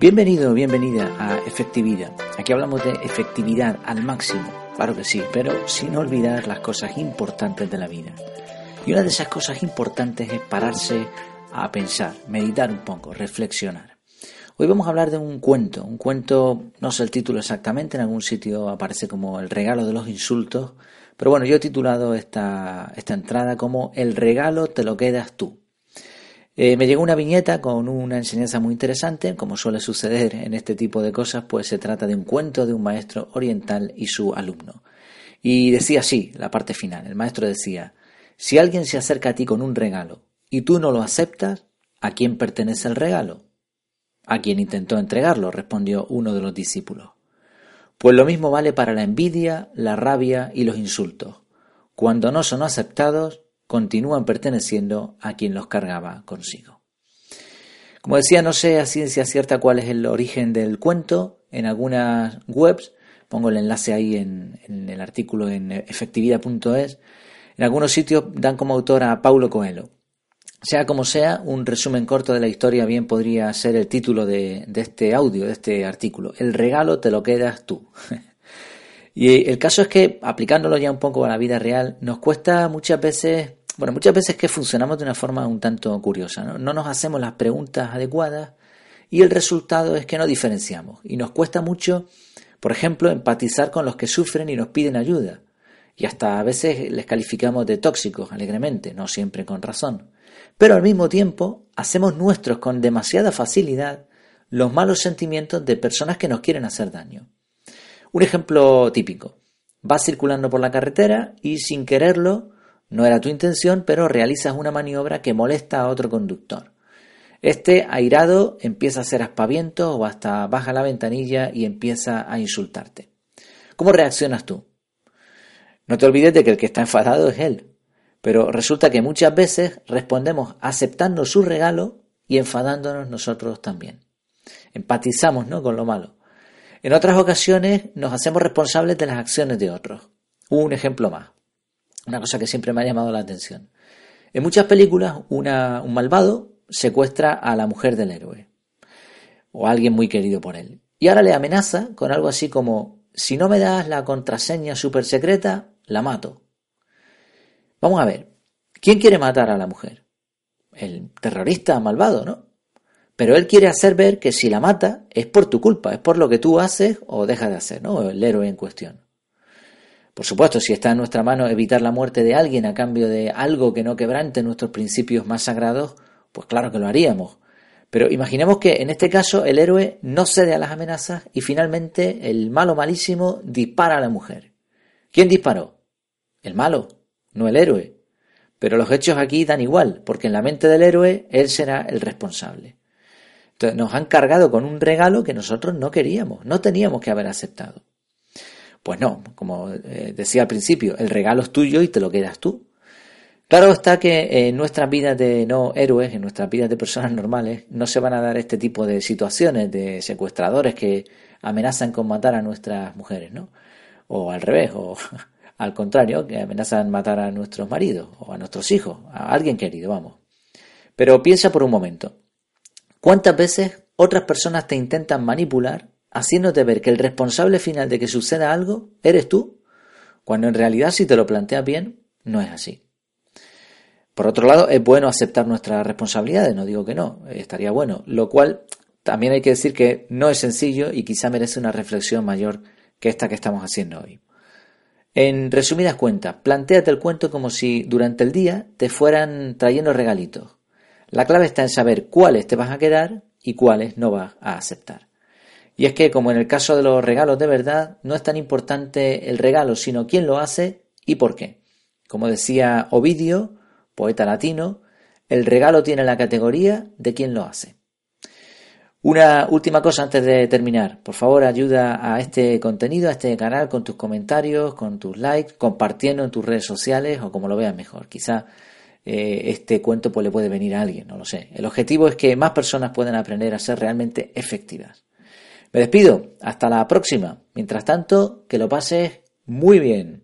Bienvenido, bienvenida a Efectividad. Aquí hablamos de efectividad al máximo, claro que sí, pero sin olvidar las cosas importantes de la vida. Y una de esas cosas importantes es pararse a pensar, meditar un poco, reflexionar. Hoy vamos a hablar de un cuento, un cuento, no sé el título exactamente, en algún sitio aparece como El regalo de los insultos, pero bueno, yo he titulado esta, esta entrada como El regalo te lo quedas tú. Eh, me llegó una viñeta con una enseñanza muy interesante, como suele suceder en este tipo de cosas, pues se trata de un cuento de un maestro oriental y su alumno. Y decía así, la parte final, el maestro decía, si alguien se acerca a ti con un regalo y tú no lo aceptas, ¿a quién pertenece el regalo? A quien intentó entregarlo, respondió uno de los discípulos. Pues lo mismo vale para la envidia, la rabia y los insultos. Cuando no son aceptados, continúan perteneciendo a quien los cargaba consigo. Como decía, no sé a ciencia cierta cuál es el origen del cuento. En algunas webs, pongo el enlace ahí en, el artículo en efectividad.es, en algunos sitios dan como autor a Paulo Coelho. Sea como sea, un resumen corto de la historia bien podría ser el título de, este audio, de este artículo. El regalo te lo quedas tú. y el caso es que, aplicándolo ya un poco a la vida real, nos cuesta muchas veces, bueno, muchas veces que funcionamos de una forma un tanto curiosa. No, no nos hacemos las preguntas adecuadas y el resultado es que no diferenciamos. Y nos cuesta mucho, por ejemplo, empatizar con los que sufren y nos piden ayuda. Y hasta a veces les calificamos de tóxicos alegremente, no siempre con razón pero al mismo tiempo hacemos nuestros con demasiada facilidad los malos sentimientos de personas que nos quieren hacer daño. Un ejemplo típico. Vas circulando por la carretera y sin quererlo, no era tu intención, pero realizas una maniobra que molesta a otro conductor. Este, airado, empieza a hacer aspavientos o hasta baja la ventanilla y empieza a insultarte. ¿Cómo reaccionas tú? No te olvides de que el que está enfadado es él, pero resulta que muchas veces respondemos aceptando su regalo y enfadándonos nosotros también. Empatizamos ¿no? con lo malo. En otras ocasiones nos hacemos responsables de las acciones de otros. Un ejemplo más. Una cosa que siempre me ha llamado la atención. En muchas películas un malvado secuestra a la mujer del héroe o a alguien muy querido por él. Y ahora le amenaza con algo así como, si no me das la contraseña super secreta, la mato. Vamos a ver, ¿quién quiere matar a la mujer? El terrorista malvado, ¿no? Pero él quiere hacer ver que si la mata es por tu culpa, es por lo que tú haces o dejas de hacer, ¿no? El héroe en cuestión. Por supuesto, si está en nuestra mano evitar la muerte de alguien a cambio de algo que no quebrante nuestros principios más sagrados, pues claro que lo haríamos. Pero imaginemos que en este caso el héroe no cede a las amenazas y finalmente el malo malísimo dispara a la mujer. ¿Quién disparó? El malo, no el héroe. Pero los hechos aquí dan igual, porque en la mente del héroe él será el responsable. Entonces nos han cargado con un regalo que nosotros no queríamos, no teníamos que haber aceptado. Pues no, como eh, decía al principio, el regalo es tuyo y te lo quedas tú. Claro está que en nuestras vidas de no héroes, en nuestras vidas de personas normales, no se van a dar este tipo de situaciones de secuestradores que amenazan con matar a nuestras mujeres, ¿no? O al revés, o al contrario, que amenazan matar a nuestros maridos o a nuestros hijos, a alguien querido, vamos. Pero piensa por un momento, ¿cuántas veces otras personas te intentan manipular haciéndote ver que el responsable final de que suceda algo eres tú, cuando en realidad si te lo planteas bien, no es así. Por otro lado, es bueno aceptar nuestras responsabilidades, no digo que no, estaría bueno, lo cual también hay que decir que no es sencillo y quizá merece una reflexión mayor que esta que estamos haciendo hoy. En resumidas cuentas, plantéate el cuento como si durante el día te fueran trayendo regalitos. La clave está en saber cuáles te vas a quedar y cuáles no vas a aceptar. Y es que, como en el caso de los regalos de verdad, no es tan importante el regalo, sino quién lo hace y por qué. Como decía Ovidio, poeta latino, el regalo tiene la categoría de quién lo hace. Una última cosa antes de terminar. Por favor, ayuda a este contenido, a este canal con tus comentarios, con tus likes, compartiendo en tus redes sociales o como lo veas mejor. Quizá eh, este cuento pues, le puede venir a alguien, no lo sé. El objetivo es que más personas puedan aprender a ser realmente efectivas. Me despido. Hasta la próxima. Mientras tanto, que lo pases muy bien.